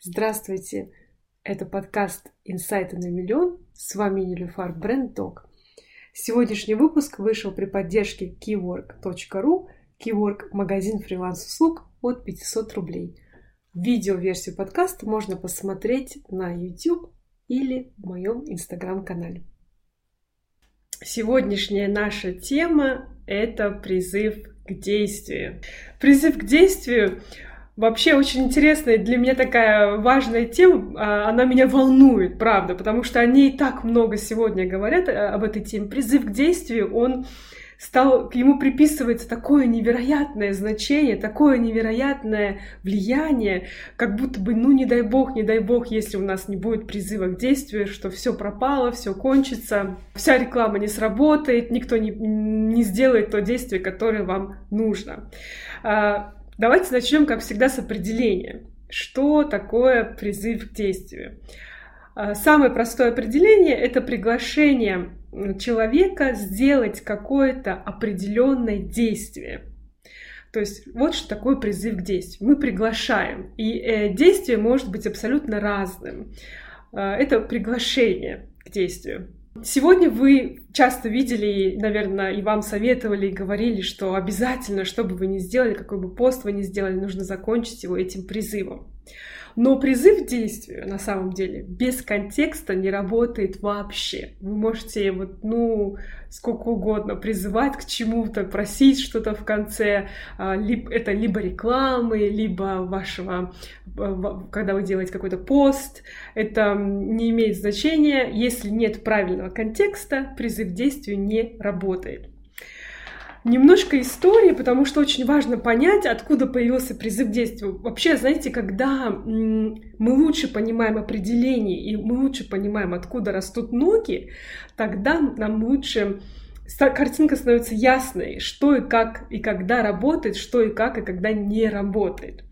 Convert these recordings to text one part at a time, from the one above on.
Здравствуйте! Это подкаст «Инсайты на миллион». С вами Нелюфар Бренд Ток. Сегодняшний выпуск вышел при поддержке keywork.ru, Keywork – магазин фриланс-услуг от 500 рублей. Видео-версию подкаста можно посмотреть на YouTube или в моем инстаграм-канале. Сегодняшняя наша тема – это призыв к действию. Призыв к действию Вообще очень интересная для меня такая важная тема, а, она меня волнует, правда, потому что они и так много сегодня говорят э, об этой теме. Призыв к действию, он стал, к ему приписывается такое невероятное значение, такое невероятное влияние, как будто бы, ну не дай бог, не дай бог, если у нас не будет призыва к действию, что все пропало, все кончится, вся реклама не сработает, никто не, не сделает то действие, которое вам нужно. Давайте начнем, как всегда, с определения. Что такое призыв к действию? А, самое простое определение – это приглашение человека сделать какое-то определенное действие. То есть вот что такое призыв к действию. Мы приглашаем, и э, действие может быть абсолютно разным. А, это приглашение к действию. Сегодня вы часто видели, наверное, и вам советовали, и говорили, что обязательно, что бы вы ни сделали, какой бы пост вы ни сделали, нужно закончить его этим призывом. Но призыв к действию, на самом деле, без контекста не работает вообще. Вы можете вот, ну, сколько угодно призывать к чему-то, просить что-то в конце. А, это либо рекламы, либо вашего, когда вы делаете какой-то пост. Это не имеет значения. Если нет правильного контекста, призыв к действию не работает. Немножко истории, потому что очень важно понять, откуда появился призыв к действию. Вообще, знаете, когда мы лучше понимаем определение и мы лучше понимаем, откуда растут ноги, тогда нам лучше картинка становится ясной, что и как и когда работает, что и как и когда не работает.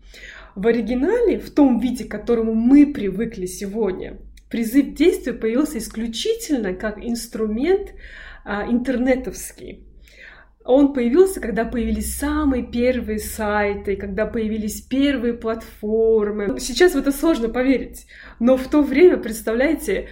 В оригинале, в том виде, к которому мы привыкли сегодня, призыв к действию появился исключительно как инструмент а, интернетовский он появился, когда появились самые первые сайты, когда появились первые платформы. Сейчас в это сложно поверить, но в то время, представляете,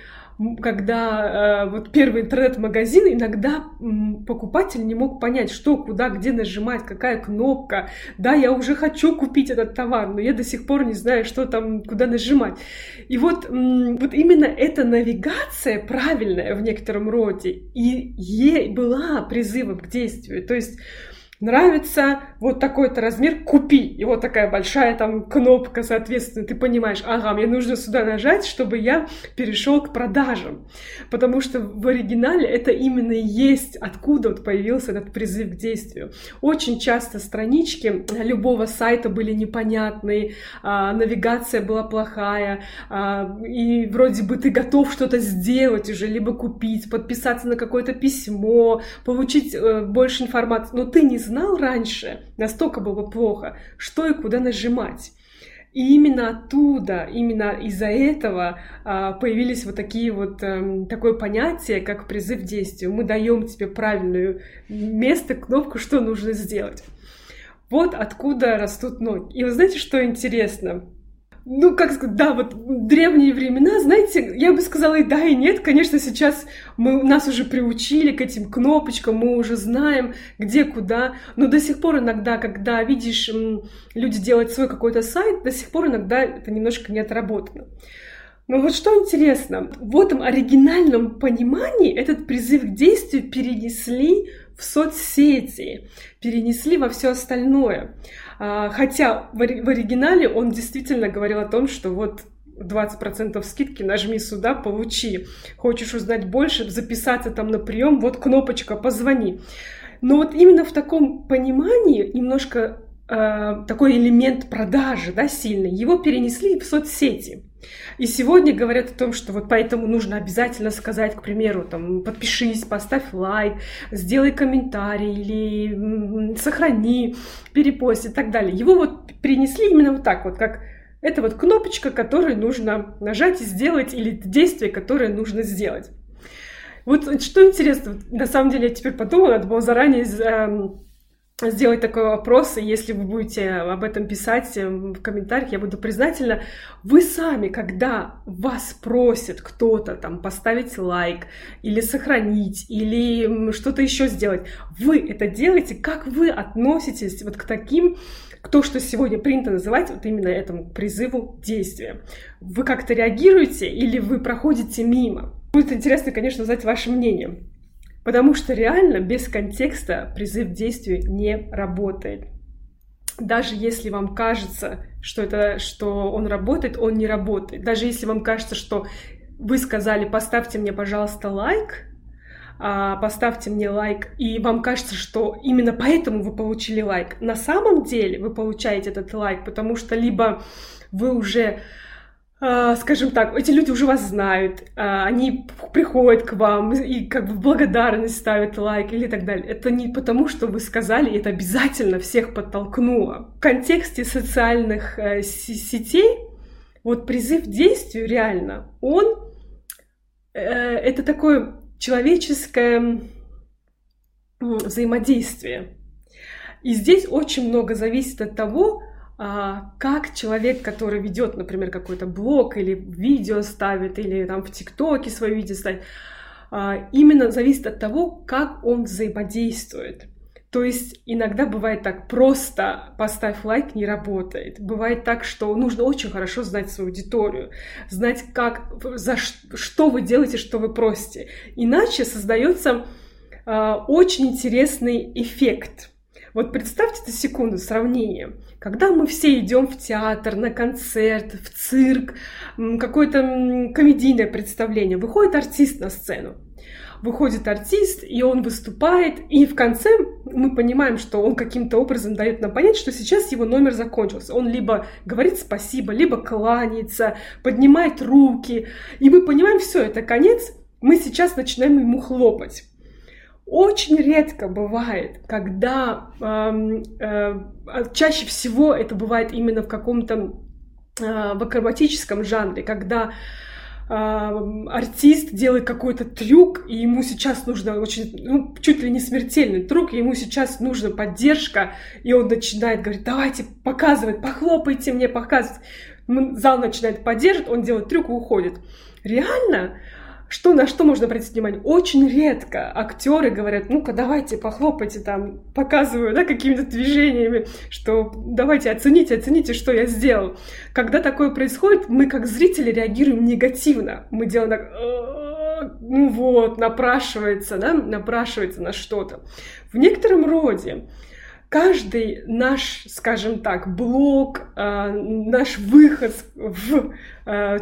когда э, вот первый интернет-магазин, иногда м, покупатель не мог понять, что, куда, где нажимать, какая кнопка. Да, я уже хочу купить этот товар, но я до сих пор не знаю, что там, куда нажимать. И вот, м, вот именно эта навигация правильная в некотором роде и ей была призывом к действию. То есть нравится вот такой-то размер, купи. И вот такая большая там кнопка, соответственно, ты понимаешь, ага, мне нужно сюда нажать, чтобы я перешел к продажам. Потому что в оригинале это именно и есть, откуда вот появился этот призыв к действию. Очень часто странички любого сайта были непонятные, а, навигация была плохая, а, и вроде бы ты готов что-то сделать уже, либо купить, подписаться на какое-то письмо, получить э, больше информации, но ты не знал раньше, настолько было плохо, что и куда нажимать. И именно оттуда, именно из-за этого а, появились вот такие вот эм, такое понятие, как призыв к действию. Мы даем тебе правильное место, кнопку, что нужно сделать. Вот откуда растут ноги. И вы знаете, что интересно? Ну, как сказать, да, вот древние времена, знаете, я бы сказала и да, и нет. Конечно, сейчас мы, нас уже приучили к этим кнопочкам, мы уже знаем, где, куда. Но до сих пор иногда, когда видишь, люди делают свой какой-то сайт, до сих пор иногда это немножко не отработано. Но вот что интересно, в этом оригинальном понимании этот призыв к действию перенесли в соцсети, перенесли во все остальное. А, хотя в оригинале он действительно говорил о том, что вот 20% скидки, нажми сюда, получи. Хочешь узнать больше, записаться там на прием, вот кнопочка, позвони. Но вот именно в таком понимании немножко такой элемент продажи, да, сильный, его перенесли в соцсети. И сегодня говорят о том, что вот поэтому нужно обязательно сказать, к примеру, там, подпишись, поставь лайк, сделай комментарий или сохрани, перепост и так далее. Его вот перенесли именно вот так вот, как это вот кнопочка, которую нужно нажать и сделать, или действие, которое нужно сделать. Вот что интересно, на самом деле я теперь подумала, надо было заранее эм, сделать такой вопрос, и если вы будете об этом писать э, в комментариях, я буду признательна. Вы сами, когда вас просит кто-то там поставить лайк, или сохранить, или что-то еще сделать, вы это делаете, как вы относитесь вот к таким то, что сегодня принято называть вот именно этому призыву действия. Вы как-то реагируете или вы проходите мимо? Будет интересно, конечно, узнать ваше мнение. Потому что реально без контекста призыв к действию не работает. Даже если вам кажется, что, это, что он работает, он не работает. Даже если вам кажется, что вы сказали, поставьте мне, пожалуйста, лайк, а, поставьте мне лайк, и вам кажется, что именно поэтому вы получили лайк. На самом деле вы получаете этот лайк, потому что либо вы уже скажем так, эти люди уже вас знают, а, они приходят к вам и как бы благодарность ставят лайк или так далее. Это не потому, что вы сказали, это обязательно всех подтолкнуло. В контексте социальных э, сетей вот призыв к действию реально, он э, это такое человеческое взаимодействие. И здесь очень много зависит от того, а, как человек, который ведет, например, какой-то блог или видео ставит, или там в ТикТоке свое видео ставит, а, именно зависит от того, как он взаимодействует. То есть иногда бывает так, просто поставь лайк не работает. Бывает так, что нужно очень хорошо знать свою аудиторию, знать, как, за что вы делаете, что вы просите. Иначе создается э, очень интересный эффект. Вот представьте на секунду сравнение. Когда мы все идем в театр, на концерт, в цирк, какое-то комедийное представление, выходит артист на сцену. Выходит артист, и он выступает, и в конце мы понимаем, что он каким-то образом дает нам понять, что сейчас его номер закончился. Он либо говорит спасибо, либо кланяется, поднимает руки, и мы понимаем, все, это конец, мы сейчас начинаем ему хлопать. Очень редко бывает, когда э, э, чаще всего это бывает именно в каком-то э, в акробатическом жанре, когда артист делает какой-то трюк, и ему сейчас нужно очень, ну, чуть ли не смертельный трюк, и ему сейчас нужна поддержка, и он начинает говорить, давайте показывать, похлопайте мне, показывать. Зал начинает поддерживать, он делает трюк и уходит. Реально, что, на что можно обратить внимание? Очень редко актеры говорят, ну-ка, давайте, похлопайте там, показываю, да, какими-то движениями, что давайте, оцените, оцените, что я сделал. Когда такое происходит, мы как зрители реагируем негативно. Мы делаем так, ну вот, напрашивается, да, напрашивается на что-то. В некотором роде каждый наш, скажем так, блог, наш выход в,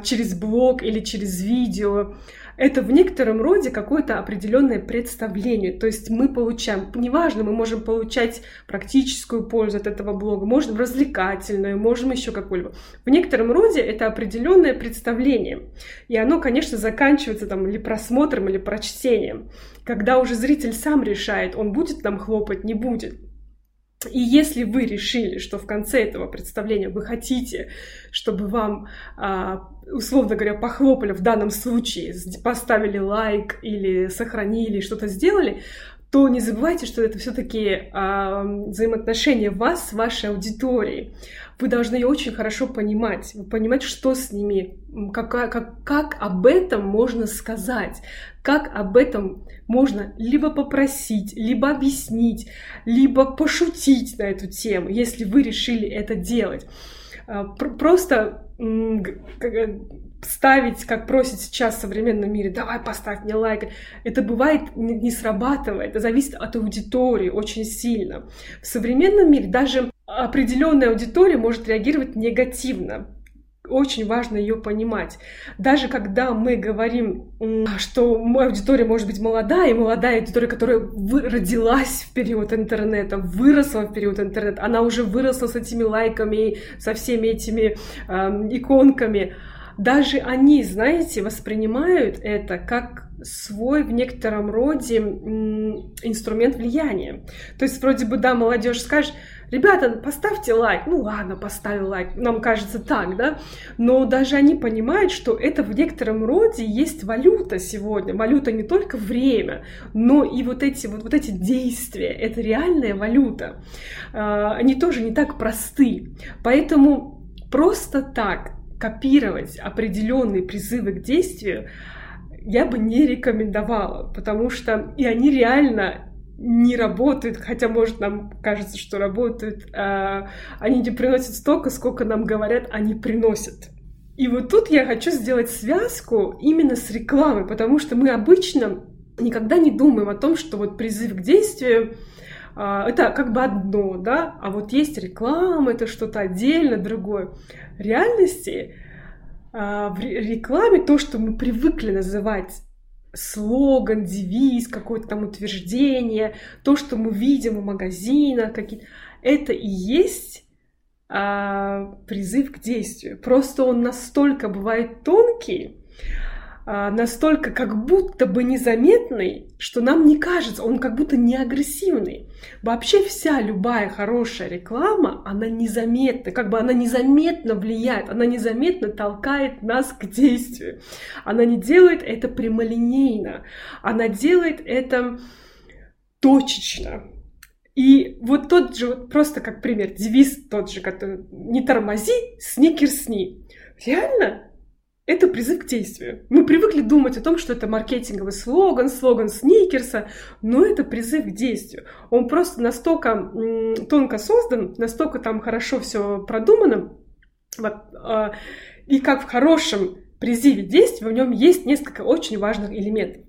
через блог или через видео, это в некотором роде какое-то определенное представление. То есть мы получаем, неважно, мы можем получать практическую пользу от этого блога, можем развлекательную, можем еще какую-либо. В некотором роде это определенное представление. И оно, конечно, заканчивается там или просмотром, или прочтением. Когда уже зритель сам решает, он будет нам хлопать, не будет. И если вы решили, что в конце этого представления вы хотите, чтобы вам, а, условно говоря, похлопали в данном случае, поставили лайк или сохранили, что-то сделали, то не забывайте, что это все-таки а, взаимоотношения вас с вашей аудиторией. Вы должны ее очень хорошо понимать, понимать, что с ними, как, как, как об этом можно сказать, как об этом можно либо попросить, либо объяснить, либо пошутить на эту тему, если вы решили это делать. А, просто ставить, как просит сейчас в современном мире, давай поставь мне лайк, это бывает не срабатывает, это зависит от аудитории очень сильно. В современном мире даже определенная аудитория может реагировать негативно очень важно ее понимать. Даже когда мы говорим, что моя аудитория может быть молодая, и молодая аудитория, которая родилась в период интернета, выросла в период интернета, она уже выросла с этими лайками, со всеми этими э, иконками, даже они, знаете, воспринимают это как свой в некотором роде инструмент влияния. То есть вроде бы, да, молодежь скажет, Ребята, поставьте лайк. Ну ладно, поставил лайк. Нам кажется так, да? Но даже они понимают, что это в некотором роде есть валюта сегодня. Валюта не только время, но и вот эти, вот, вот эти действия. Это реальная валюта. А, они тоже не так просты. Поэтому просто так копировать определенные призывы к действию я бы не рекомендовала, потому что и они реально не работают, хотя, может, нам кажется, что работают, а они не приносят столько, сколько нам говорят, они приносят. И вот тут я хочу сделать связку именно с рекламой, потому что мы обычно никогда не думаем о том, что вот призыв к действию а, это как бы одно, да, а вот есть реклама, это что-то отдельно другое. В реальности а, в рекламе то, что мы привыкли называть слоган, девиз, какое-то там утверждение, то, что мы видим в магазинах, какие это и есть а, призыв к действию. Просто он настолько бывает тонкий, настолько как будто бы незаметный, что нам не кажется, он как будто не агрессивный. Вообще вся любая хорошая реклама, она незаметна, как бы она незаметно влияет, она незаметно толкает нас к действию. Она не делает это прямолинейно, она делает это точечно. И вот тот же, вот просто как пример, девиз тот же, который «не тормози, сникерсни». Реально, это призыв к действию. Мы привыкли думать о том, что это маркетинговый слоган, слоган Сникерса, но это призыв к действию. Он просто настолько тонко создан, настолько там хорошо все продумано, а, и как в хорошем призыве действия в нем есть несколько очень важных элементов.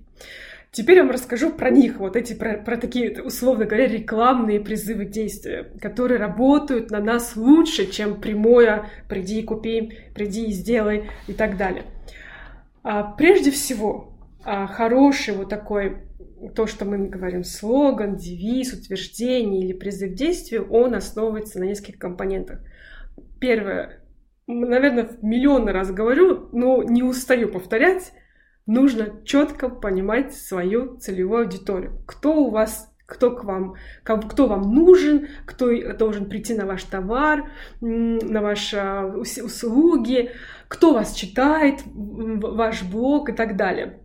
Теперь я вам расскажу про них, вот эти, про, про такие, условно говоря, рекламные призывы действия, которые работают на нас лучше, чем прямое «приди и купи», «приди и сделай» и так далее. А, прежде всего, а, хороший вот такой, то, что мы говорим, слоган, девиз, утверждение или призыв к действию, он основывается на нескольких компонентах. Первое, наверное, в миллионный раз говорю, но не устаю повторять, нужно четко понимать свою целевую аудиторию. Кто у вас кто к вам, кто вам нужен, кто должен прийти на ваш товар, на ваши услуги, кто вас читает, ваш блог и так далее.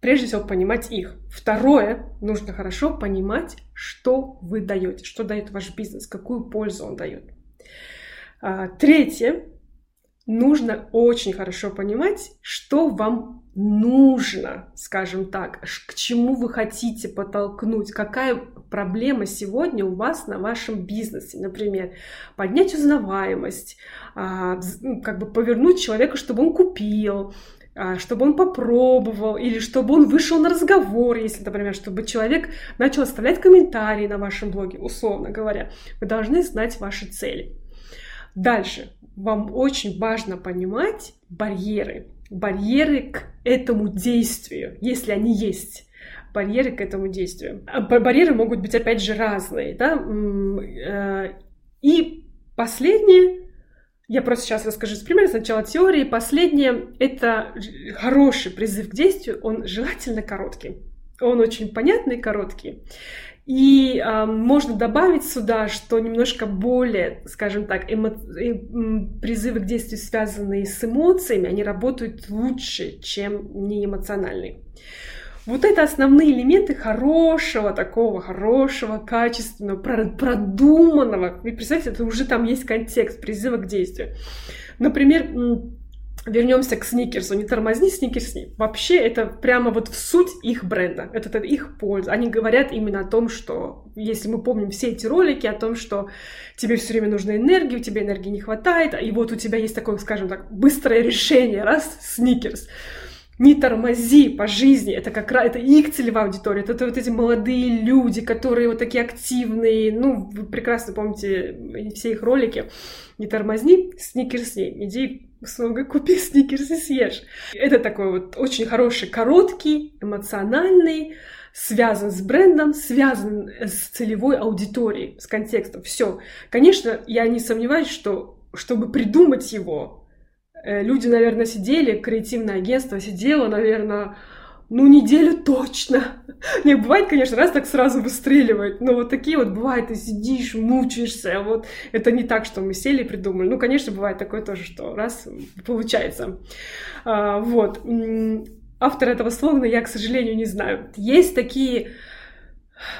Прежде всего, понимать их. Второе, нужно хорошо понимать, что вы даете, что дает ваш бизнес, какую пользу он дает. А, третье, нужно очень хорошо понимать, что вам нужно, скажем так, к чему вы хотите подтолкнуть, какая проблема сегодня у вас на вашем бизнесе, например, поднять узнаваемость, а, ну, как бы повернуть человека, чтобы он купил, а, чтобы он попробовал, или чтобы он вышел на разговор, если, например, чтобы человек начал оставлять комментарии на вашем блоге, условно говоря. Вы должны знать ваши цели. Дальше вам очень важно понимать барьеры. Барьеры к этому действию, если они есть барьеры к этому действию. А барьеры могут быть, опять же, разные, да. Э, и последнее, я просто сейчас расскажу с примера, сначала теории, последнее, это хороший призыв к действию, он желательно короткий. Он очень понятный, короткий. И э, можно добавить сюда, что немножко более, скажем так, эмо... Э, призывы к действию, связанные с эмоциями, они работают лучше, чем неэмоциональные. Вот это основные элементы хорошего, такого хорошего, качественного, продуманного. Вы представляете, это уже там есть контекст призыва к действию. Например, вернемся к сникерсу. Не тормозни, сникерсни. Вообще это прямо вот в суть их бренда. Это, это их польза. Они говорят именно о том, что, если мы помним все эти ролики, о том, что тебе все время нужна энергия, у тебя энергии не хватает, и вот у тебя есть такое, скажем так, быстрое решение, раз, сникерс не тормози по жизни, это как раз, это их целевая аудитория, это, это вот эти молодые люди, которые вот такие активные, ну, вы прекрасно помните все их ролики, не тормозни, сникерсни, иди снова купи сникерс и съешь. Это такой вот очень хороший, короткий, эмоциональный, связан с брендом, связан с целевой аудиторией, с контекстом. Все. Конечно, я не сомневаюсь, что чтобы придумать его, Э, люди, наверное, сидели, креативное агентство сидело, наверное, ну, неделю точно. Не, бывает, конечно, раз так сразу выстреливает, но вот такие вот бывает, ты сидишь, мучаешься, вот это не так, что мы сели и придумали. Ну, конечно, бывает такое тоже, что раз получается. А, вот. Автор этого слогана я, к сожалению, не знаю. Есть такие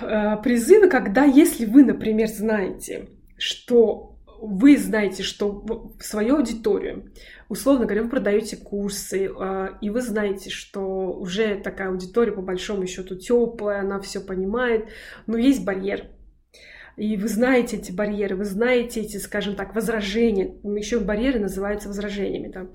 а, призывы, когда если вы, например, знаете, что вы знаете, что свою аудиторию условно говоря, вы продаете курсы, а, и вы знаете, что уже такая аудитория по большому счету теплая, она все понимает, но есть барьер. И вы знаете эти барьеры, вы знаете эти, скажем так, возражения. Еще барьеры называются возражениями. Да?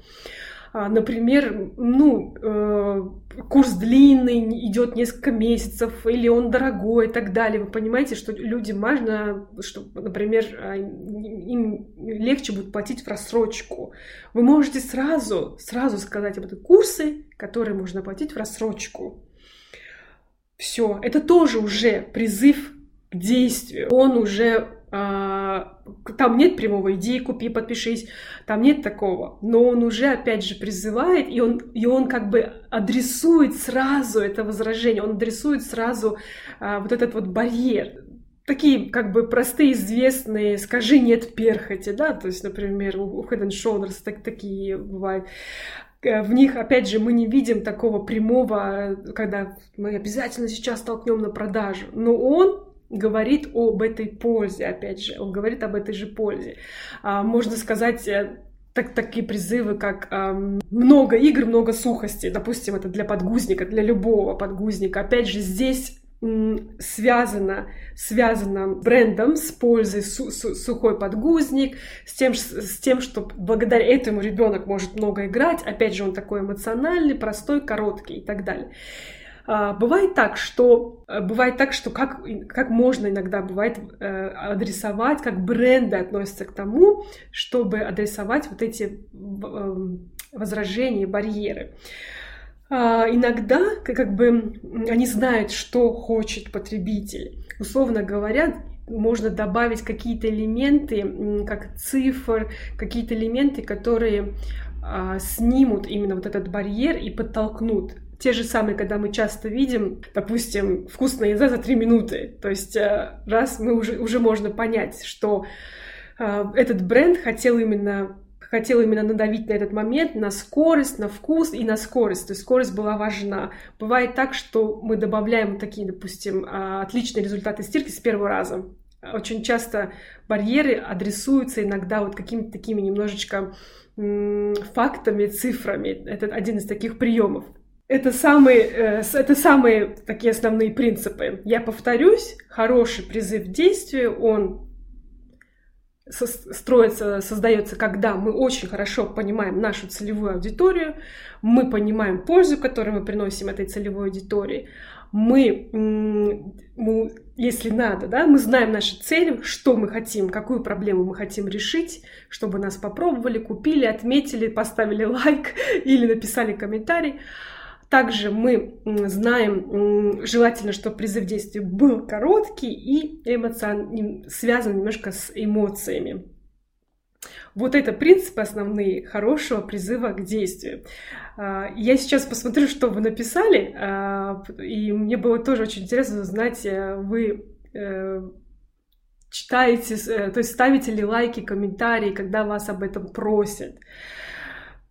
А, например, ну, э, курс длинный, идет несколько месяцев, или он дорогой и так далее. Вы понимаете, что людям важно, что, например, а, им легче будет платить в рассрочку. Вы можете сразу, сразу сказать об этом курсы, которые можно платить в рассрочку. Все, это тоже уже призыв к действию. Он уже там нет прямого «иди, купи, подпишись», там нет такого. Но он уже, опять же, призывает, и он, и он как бы адресует сразу это возражение, он адресует сразу а, вот этот вот барьер. Такие как бы простые, известные «скажи нет перхоти», да, то есть, например, у Head and Shoulders так, такие бывают э, в них, опять же, мы не видим такого прямого, когда мы обязательно сейчас толкнем на продажу. Но он говорит об этой пользе, опять же, он говорит об этой же пользе. А, можно сказать, э, так, такие призывы, как много игр, много сухости. Допустим, это для подгузника, для любого подгузника. Опять же, здесь связано, связано брендом с пользой су су сухой подгузник, с тем, с тем, что благодаря этому ребенок может много играть. Опять же, он такой эмоциональный, простой, короткий и так далее. А, бывает так, что э, бывает так, что как, как можно иногда бывает э, адресовать, как бренды относятся к тому, чтобы адресовать вот эти эм, возражения, барьеры. А, иногда как бы они знают, что хочет потребитель. Условно говоря, можно добавить какие-то элементы, как цифр, какие-то элементы, которые а, снимут именно вот этот барьер и подтолкнут те же самые, когда мы часто видим, допустим, вкусная еда за три минуты. То есть э, раз мы уже, уже можно понять, что э, этот бренд хотел именно хотел именно надавить на этот момент, на скорость, на вкус и на скорость. То есть скорость была важна. Бывает так, что мы добавляем такие, допустим, э, отличные результаты стирки с первого раза. Очень часто барьеры адресуются иногда вот какими-то такими немножечко фактами, цифрами. Это один из таких приемов. Это самые, э, это самые такие основные принципы. Я повторюсь, хороший призыв к действию, он строится, создается, когда мы очень хорошо понимаем нашу целевую аудиторию, мы понимаем пользу, которую мы приносим этой целевой аудитории, мы, мы если надо, да, мы знаем наши цели, что мы хотим, какую проблему мы хотим решить, чтобы нас попробовали, купили, отметили, поставили лайк или написали комментарий. Также мы знаем, желательно, чтобы призыв действия был короткий и эмоцион... связан немножко с эмоциями. Вот это принципы основные хорошего призыва к действию. А, я сейчас посмотрю, что вы написали, а, и мне было тоже очень интересно узнать, э, вы э, читаете, э, то есть ставите ли лайки, комментарии, когда вас об этом просят.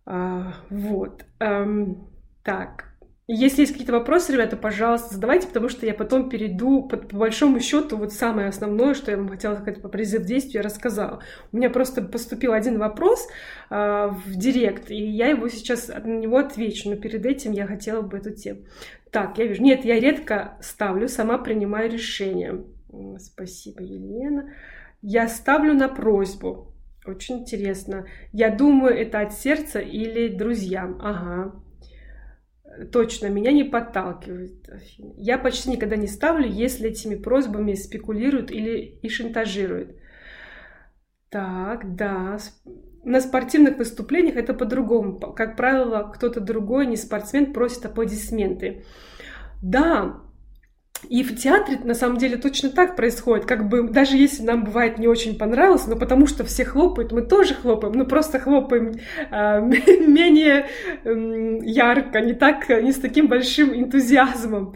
А, вот. Эм, так, если есть какие-то вопросы, ребята, пожалуйста, задавайте, потому что я потом перейду, по, по большому счету, вот самое основное, что я вам хотела сказать по призыв действия, рассказала. У меня просто поступил один вопрос э, в директ, и я его сейчас на него отвечу, но перед этим я хотела бы эту тему. Так, я вижу. Нет, я редко ставлю, сама принимаю решение. Спасибо, Елена. Я ставлю на просьбу. Очень интересно. Я думаю, это от сердца или друзьям. Ага точно меня не подталкивает. Я почти никогда не ставлю, если этими просьбами спекулируют или и шантажируют. Так, да. На спортивных выступлениях это по-другому. Как правило, кто-то другой, не спортсмен, просит аплодисменты. Да, И в театре на самом деле точно так происходит. Как бы даже если нам бывает не очень понравилось, но потому что все хлопают, мы тоже хлопаем, но просто хлопаем э, менее э, ярко, не так, не с таким большим энтузиазмом.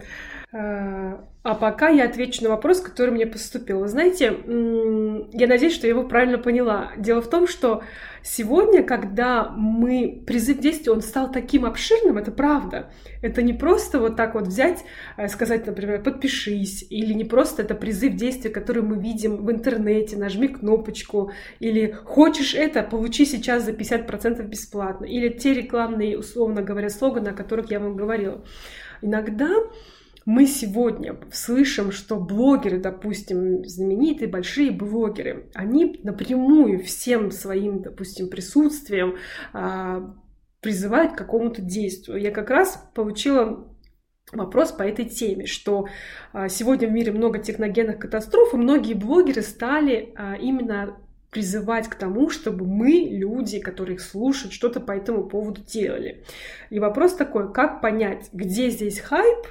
А пока я отвечу на вопрос, который мне поступил. Вы знаете, я надеюсь, что я его правильно поняла. Дело в том, что сегодня, когда мы... Призыв действия, он стал таким обширным, это правда. Это не просто вот так вот взять, э, сказать, например, подпишись, или не просто это призыв действия, который мы видим в интернете, нажми кнопочку, или хочешь это, получи сейчас за 50% бесплатно, или те рекламные, условно говоря, слоганы, о которых я вам говорила. Иногда мы сегодня слышим, что блогеры, допустим, знаменитые большие блогеры, они напрямую всем своим, допустим, присутствием а, призывают к какому-то действию. Я как раз получила вопрос по этой теме, что а, сегодня в мире много техногенных катастроф, и многие блогеры стали а, именно призывать к тому, чтобы мы, люди, которые их слушают, что-то по этому поводу делали. И вопрос такой, как понять, где здесь хайп,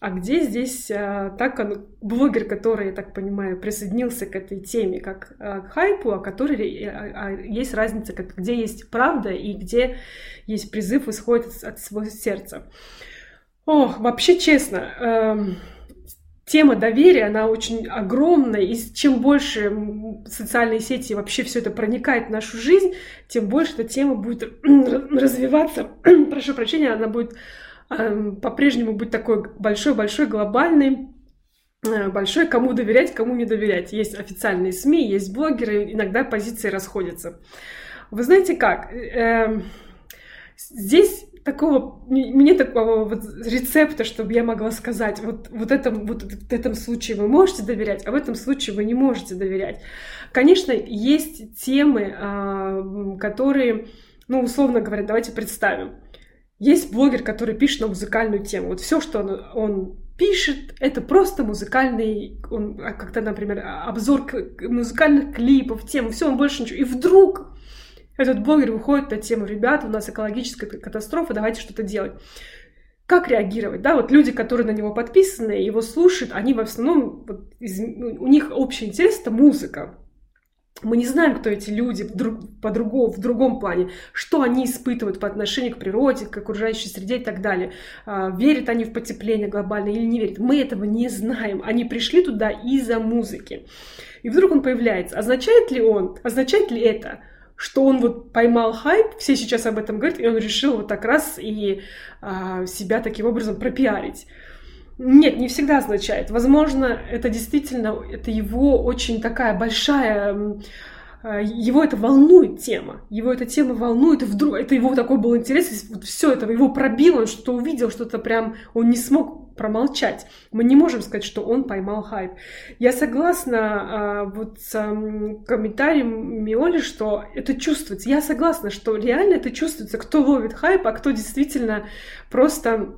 а где здесь а, так он, блогер, который, я так понимаю, присоединился к этой теме, как а, к хайпу, а который а, а, есть разница, как, где есть правда и где есть призыв исходит от, от своего сердца. О, вообще честно, эм, тема доверия, она очень огромная, и чем больше социальные сети вообще все это проникает в нашу жизнь, тем больше эта тема будет развиваться, прошу прощения, она будет по-прежнему быть такой большой-большой, глобальный, э, большой, кому доверять, кому не доверять. Есть официальные СМИ, есть блогеры, иногда позиции расходятся. Вы знаете как? Эм, здесь такого, мне такого вот рецепта, чтобы я могла сказать, вот, вот, этом, вот в этом случае вы можете доверять, а в этом случае вы не можете доверять. Конечно, есть темы, а, которые, ну, условно говоря, давайте представим, есть блогер, который пишет на музыкальную тему. Вот все, что он, он пишет, это просто музыкальный, он, а, как-то, например, обзор музыкальных клипов, тем, все, он больше ничего. И вдруг этот блогер выходит на тему, ребята, у нас экологическая катастрофа, давайте что-то делать. Как реагировать? Да, вот люди, которые на него подписаны, его слушают, они в основном, вот, из, у них общий интерес – это музыка. Мы не знаем, кто эти люди по другому, в другом плане, что они испытывают по отношению к природе, к окружающей среде и так далее. А, верят они в потепление глобальное или не верят. Мы этого не знаем. Они пришли туда из-за музыки. И вдруг он появляется. Означает ли он, означает ли это, что он вот поймал хайп, все сейчас об этом говорят, и он решил вот так раз и а, себя таким образом пропиарить. Нет, не всегда означает. Возможно, это действительно, это его очень такая большая э, его это волнует тема, его эта тема волнует, и вдруг это его такой был интерес, вот все это его пробило, он что-то увидел, что-то прям, он не смог промолчать. Мы не можем сказать, что он поймал хайп. Я согласна а, вот с а, комментарием Миоли, что это чувствуется. Я согласна, что реально это чувствуется, кто ловит хайп, а кто действительно просто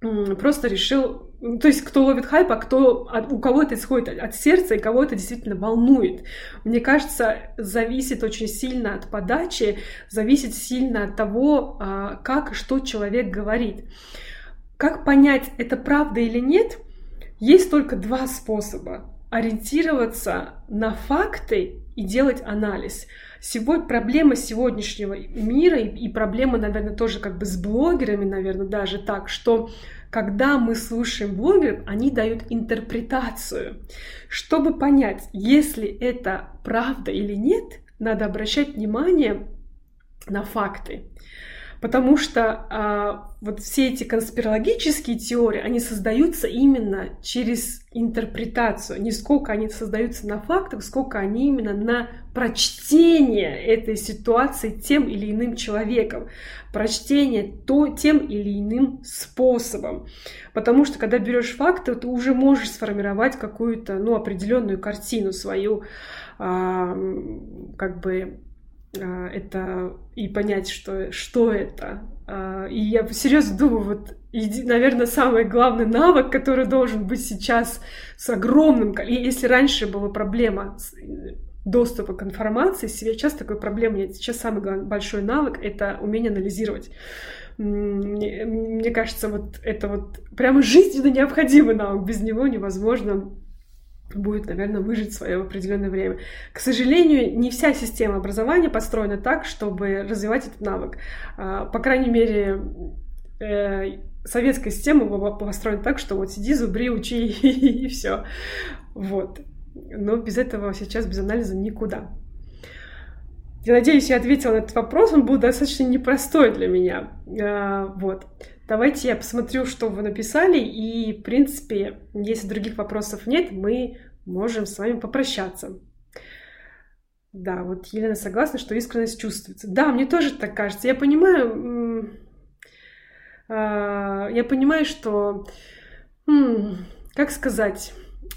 просто решил, то есть кто ловит хайп, а кто, у кого это исходит от сердца и кого это действительно волнует. Мне кажется, зависит очень сильно от подачи, зависит сильно от того, а, как, что человек говорит. Как понять, это правда или нет, есть только два способа. Ориентироваться на факты и делать анализ. Сегодня, проблема сегодняшнего мира и, и проблема, наверное, тоже как бы с блогерами, наверное, даже так, что когда мы слушаем блогеров, они дают интерпретацию. Чтобы понять, если это правда или нет, надо обращать внимание на факты. Потому что а, вот все эти конспирологические теории, они создаются именно через интерпретацию. Не сколько они создаются на фактах, сколько они именно на прочтение этой ситуации тем или иным человеком. Прочтение то, тем или иным способом. Потому что когда берешь факты, ты уже можешь сформировать какую-то ну, определенную картину свою, а, как бы это и понять, что, что это. А, и я серьезно думаю, вот, наверное, самый главный навык, который должен быть сейчас с огромным... И если раньше была проблема доступа к информации, сейчас такой проблемы нет. Сейчас самый большой навык — это умение анализировать. Мне, мне кажется, вот это вот прямо жизненно необходимый навык. Без него невозможно будет, наверное, выжить свое определенное время. К сожалению, не вся система образования построена так, чтобы развивать этот навык. А, по крайней мере, э, советская система была построена так, что вот сиди, зубри, учи и все. Вот. Но без этого сейчас, без анализа никуда. Я надеюсь, я ответила на этот вопрос. Он был достаточно непростой для меня. А, вот. Давайте я посмотрю, что вы написали, и, в принципе, если других вопросов нет, мы можем с вами попрощаться. Да, вот Елена согласна, что искренность чувствуется. Да, мне тоже так кажется. Я понимаю, а, я понимаю, что, как сказать,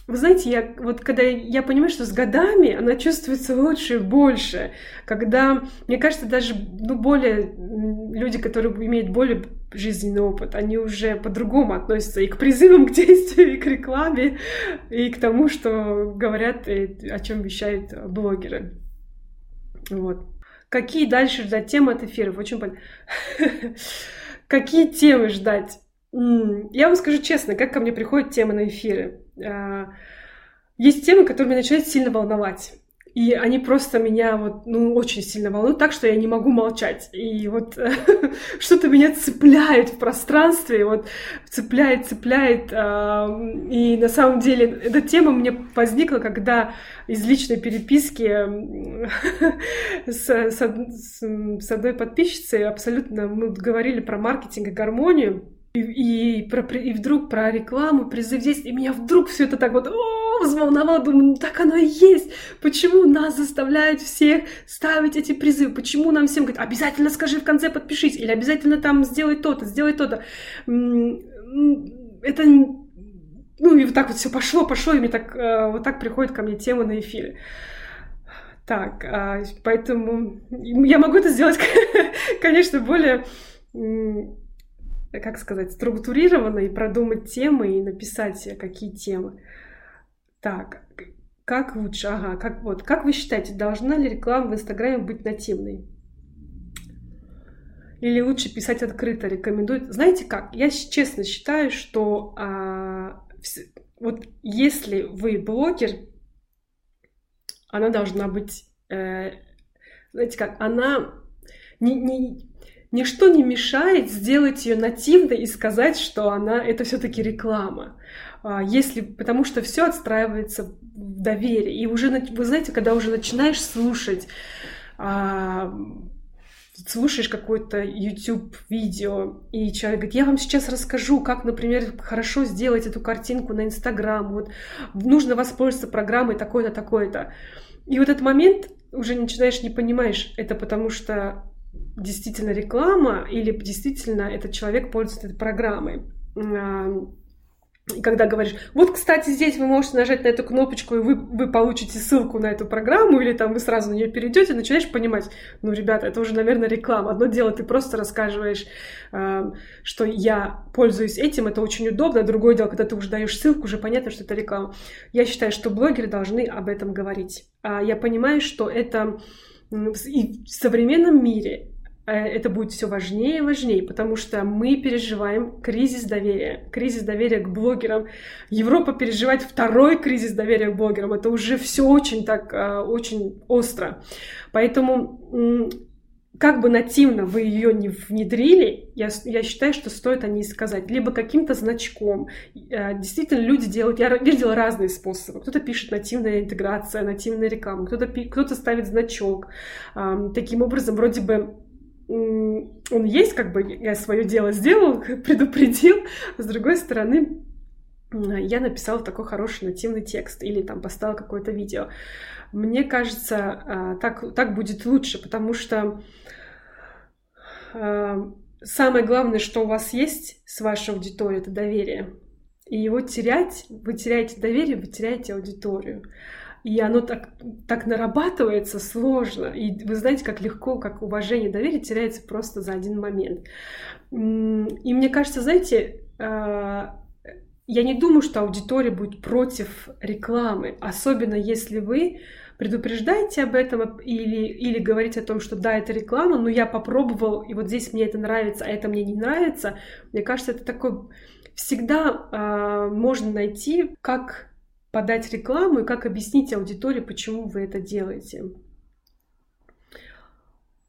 вы знаете, я вот когда я понимаю, что с годами она чувствуется лучше и больше, когда, мне кажется, даже ну, более люди, которые имеют более жизненный опыт, они уже по-другому относятся и к призывам к действию, и к рекламе, и к тому, что говорят, и о чем вещают блогеры. Вот. Какие дальше ждать темы от эфиров? Очень понятно. Какие темы ждать? Я вам скажу честно, как ко мне приходят темы на эфиры. А, есть темы, которые меня начинают сильно волновать. И они просто меня вот, ну, очень сильно волнуют, так что я не могу молчать. И вот что-то меня цепляет в пространстве, вот цепляет, цепляет. и на самом деле эта тема мне возникла, когда из личной переписки с, с, с одной подписчицей абсолютно мы говорили про маркетинг и гармонию. И, и, про, и вдруг про рекламу, призыв здесь, и меня вдруг все это так вот о, взволновало, думаю, ну так оно и есть. Почему нас заставляют всех ставить эти призывы? Почему нам всем говорят, обязательно скажи в конце подпишись, или обязательно там сделай то-то, сделай то-то. Это ну и вот так вот все пошло, пошло, и мне так, э, вот так приходит ко мне тема на эфире. Так, а, поэтому я могу это сделать, конечно, более как сказать, структурированно и продумать темы и написать, какие темы. Так, как лучше? Ага, как вот, как вы считаете, должна ли реклама в Инстаграме быть нативной? Или лучше писать открыто, рекомендует? Знаете как? Я честно считаю, что а, вот если вы блогер, она должна быть, э, знаете как, она не, не, ничто не мешает сделать ее нативной и сказать, что она это все-таки реклама. А, если, потому что все отстраивается в доверии. И уже, вы знаете, когда уже начинаешь слушать, а, слушаешь какое-то YouTube видео, и человек говорит, я вам сейчас расскажу, как, например, хорошо сделать эту картинку на Инстаграм, вот нужно воспользоваться программой такой-то, такой-то. И вот этот момент уже начинаешь не понимаешь, это потому что действительно реклама или действительно этот человек пользуется этой программой. И когда говоришь, вот, кстати, здесь вы можете нажать на эту кнопочку, и вы, вы получите ссылку на эту программу, или там вы сразу на нее перейдете, начинаешь понимать, ну, ребята, это уже, наверное, реклама. Одно дело, ты просто рассказываешь, э, что я пользуюсь этим, это очень удобно, другое дело, когда ты уже даешь ссылку, уже понятно, что это реклама. Я считаю, что блогеры должны об этом говорить. А я понимаю, что это и в современном мире э, это будет все важнее и важнее, потому что мы переживаем кризис доверия, кризис доверия к блогерам. Европа переживает второй кризис доверия к блогерам. Это уже все очень так, э, очень остро. Поэтому как бы нативно вы ее не внедрили, я, я считаю, что стоит о ней сказать. Либо каким-то значком. Э, действительно, люди делают... Я видела разные способы. Кто-то пишет нативная интеграция, нативная реклама, кто-то кто ставит значок. Таким образом, вроде бы он есть, как бы я свое дело сделал, предупредил. С другой стороны, я написала такой хороший нативный текст или там поставила какое-то видео. Мне кажется, а, так, так будет лучше, потому что а, самое главное, что у вас есть с вашей аудиторией, это доверие. И его терять, вы теряете доверие, вы теряете аудиторию. И оно так, так нарабатывается сложно. И вы знаете, как легко, как уважение, доверие теряется просто за один момент. И мне кажется, знаете, а, я не думаю, что аудитория будет против рекламы, особенно если вы предупреждайте об этом или, или говорите о том, что да, это реклама, но я попробовал, и вот здесь мне это нравится, а это мне не нравится. Мне кажется, это такой... Всегда э, можно найти, как подать рекламу и как объяснить аудитории, почему вы это делаете.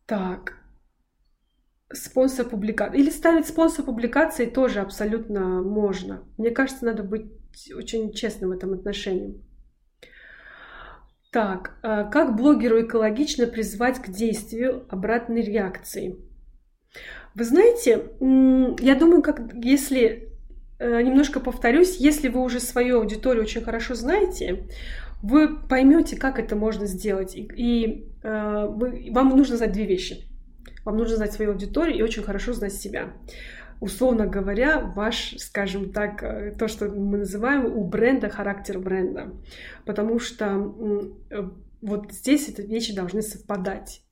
Так, спонсор публикации. Или ставить спонсор публикации тоже абсолютно можно. Мне кажется, надо быть очень честным в этом отношении. Так, а как блогеру экологично призвать к действию обратной реакции? Вы знаете, я думаю, как если э, немножко повторюсь, если вы уже свою аудиторию очень хорошо знаете, вы поймете, как это можно сделать. И, и э, вы, вам нужно знать две вещи. Вам нужно знать свою аудиторию и очень хорошо знать себя. Условно говоря, ваш, скажем так, э, то, что мы называем у бренда характер бренда. Потому что э, вот здесь эти вещи должны совпадать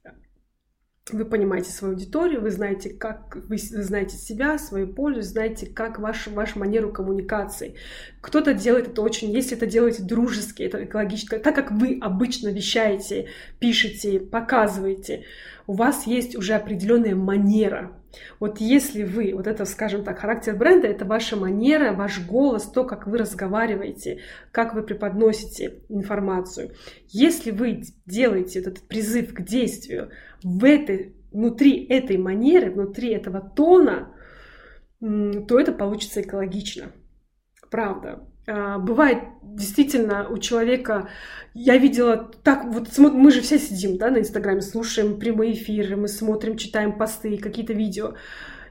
вы понимаете свою аудиторию, вы знаете, как вы знаете себя, свою пользу, знаете, как вашу, вашу манеру коммуникации. Кто-то делает это очень, если это делаете дружески, это экологично, так как вы обычно вещаете, пишете, показываете, у вас есть уже определенная манера. Вот если вы, вот это, скажем так, характер бренда, это ваша манера, ваш голос, то, как вы разговариваете, как вы преподносите информацию. Если вы делаете этот призыв к действию в этой, внутри этой манеры, внутри этого тона, то это получится экологично. Правда. А, бывает действительно у человека, я видела так, вот мы же все сидим да, на Инстаграме, слушаем прямые эфиры, мы смотрим, читаем посты, какие-то видео,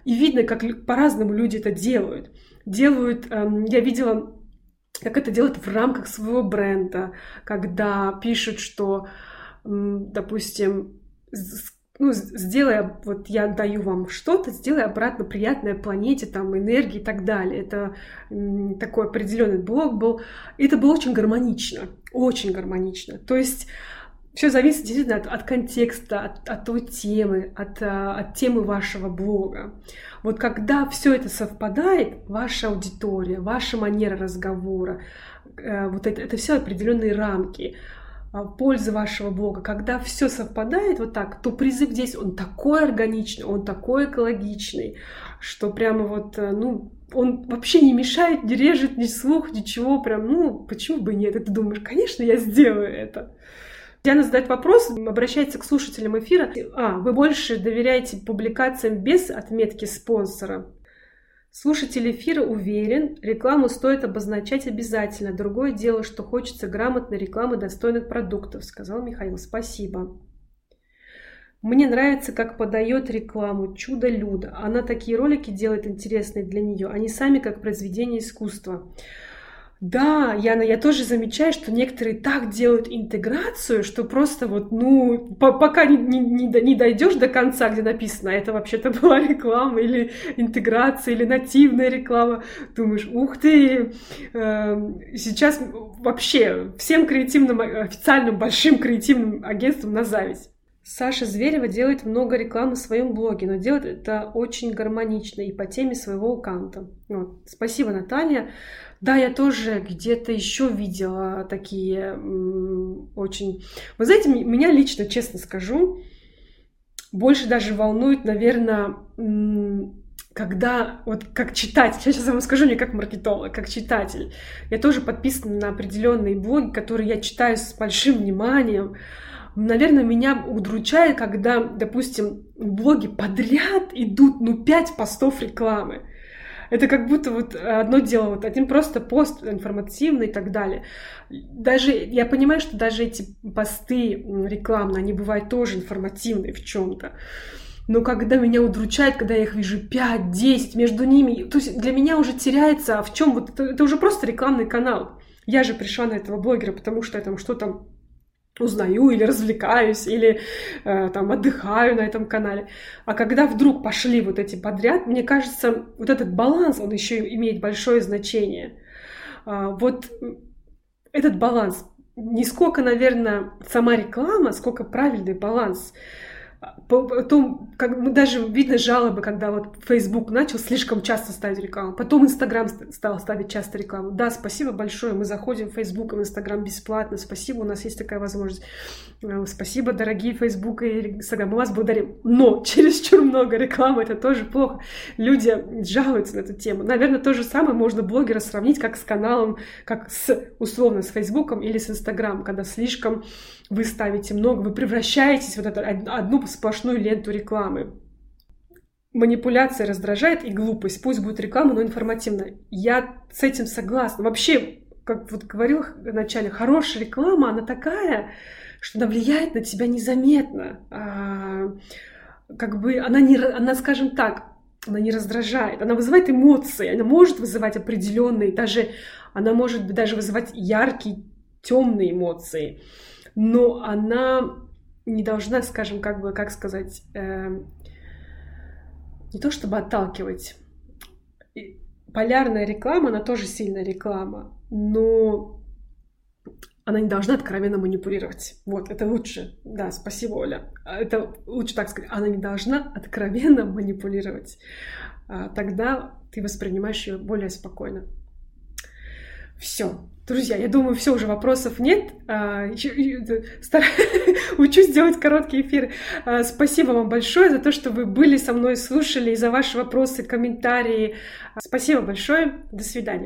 и видно, как по-разному люди это делают. Делают, эм, я видела, как это делают в рамках своего бренда, когда пишут, что, допустим, ну, сделай, вот я даю вам что-то, сделай обратно приятное планете, там, энергии и так далее. Это такой определенный блок был. И это было очень гармонично, очень гармонично. То есть все зависит действительно от, от контекста, от, от той темы, от, а, от темы вашего блога. Вот когда все это совпадает, ваша аудитория, ваша манера разговора, э, вот это, это все определенные рамки. А, пользы вашего блога, когда все совпадает вот так, то призыв здесь, он такой органичный, он такой экологичный, что прямо вот, э, ну, он вообще не мешает, не режет ни слух, ничего, прям, ну, почему бы нет? И ты думаешь, конечно, я сделаю это. Диана задает вопрос, обращается к слушателям эфира. А, вы больше доверяете публикациям без отметки спонсора? Слушатель эфира уверен, рекламу стоит обозначать обязательно. Другое дело, что хочется грамотной рекламы достойных продуктов, сказал Михаил. Спасибо. Мне нравится, как подает рекламу Чудо Люда. Она такие ролики делает интересные для нее. Они сами как произведение искусства. Да, Яна, я тоже замечаю, что некоторые так делают интеграцию, что просто вот, ну, по пока не, не, не дойдешь до конца, где написано, это вообще-то была реклама или интеграция, или нативная реклама, думаешь, ух ты, э, сейчас вообще всем креативным, официальным большим креативным агентствам на зависть. Саша Зверева делает много рекламы в своем блоге, но делает это очень гармонично и по теме своего аккаунта. Вот. Спасибо, Наталья. Да, я тоже где-то еще видела такие очень... Вы знаете, меня лично, честно скажу, больше даже волнует, наверное, когда, вот как читатель, сейчас я вам скажу не как маркетолог, как читатель, я тоже подписана на определенные блоги, которые я читаю с большим вниманием. Наверное, меня удручает, когда, допустим, блоги подряд идут, ну, пять постов рекламы. Это как будто вот одно дело, вот один просто пост информативный и так далее. Даже я понимаю, что даже эти посты рекламные, они бывают тоже информативные в чем-то. Но когда меня удручает, когда я их вижу 5-10 между ними, то есть для меня уже теряется, а в чем вот это, это уже просто рекламный канал. Я же пришла на этого блогера, потому что я там что-то узнаю или развлекаюсь, или э, там отдыхаю на этом канале. А когда вдруг пошли вот эти подряд, мне кажется, вот этот баланс, он еще имеет большое значение. А, вот этот баланс, не сколько, наверное, сама реклама, сколько правильный баланс. Потом, как мы даже видно жалобы, когда вот Facebook начал слишком часто ставить рекламу, потом Instagram стал ставить часто рекламу. Да, спасибо большое, мы заходим в Facebook и в Instagram бесплатно, спасибо, у нас есть такая возможность. Э, спасибо, дорогие Facebook и Instagram, мы вас благодарим. Но чересчур много рекламы, это тоже плохо. Люди жалуются на эту тему. Наверное, то же самое можно блогера сравнить как с каналом, как с, условно, с Facebook или с Instagram, когда слишком вы ставите много, вы превращаетесь в вот эту одну сплошную ленту рекламы. Манипуляция раздражает и глупость. Пусть будет реклама, но информативная. Я с этим согласна. Вообще, как вот говорил вначале, хорошая реклама, она такая, что она влияет на тебя незаметно. А, как бы она не, она, скажем так, она не раздражает, она вызывает эмоции, она может вызывать определенные, даже она может даже вызывать яркие, темные эмоции но она не должна, скажем, как бы, как сказать, э, не то чтобы отталкивать. Полярная реклама, она тоже сильная реклама, но она не должна откровенно манипулировать. Вот, это лучше. Да, спасибо, Оля. Это лучше так сказать. Она не должна откровенно манипулировать. А, тогда ты воспринимаешь ее более спокойно. Все. Друзья, я думаю, все уже вопросов нет. А, учусь делать короткие эфиры. А, спасибо вам большое за то, что вы были со мной, слушали, и за ваши вопросы, комментарии. Спасибо большое. До свидания.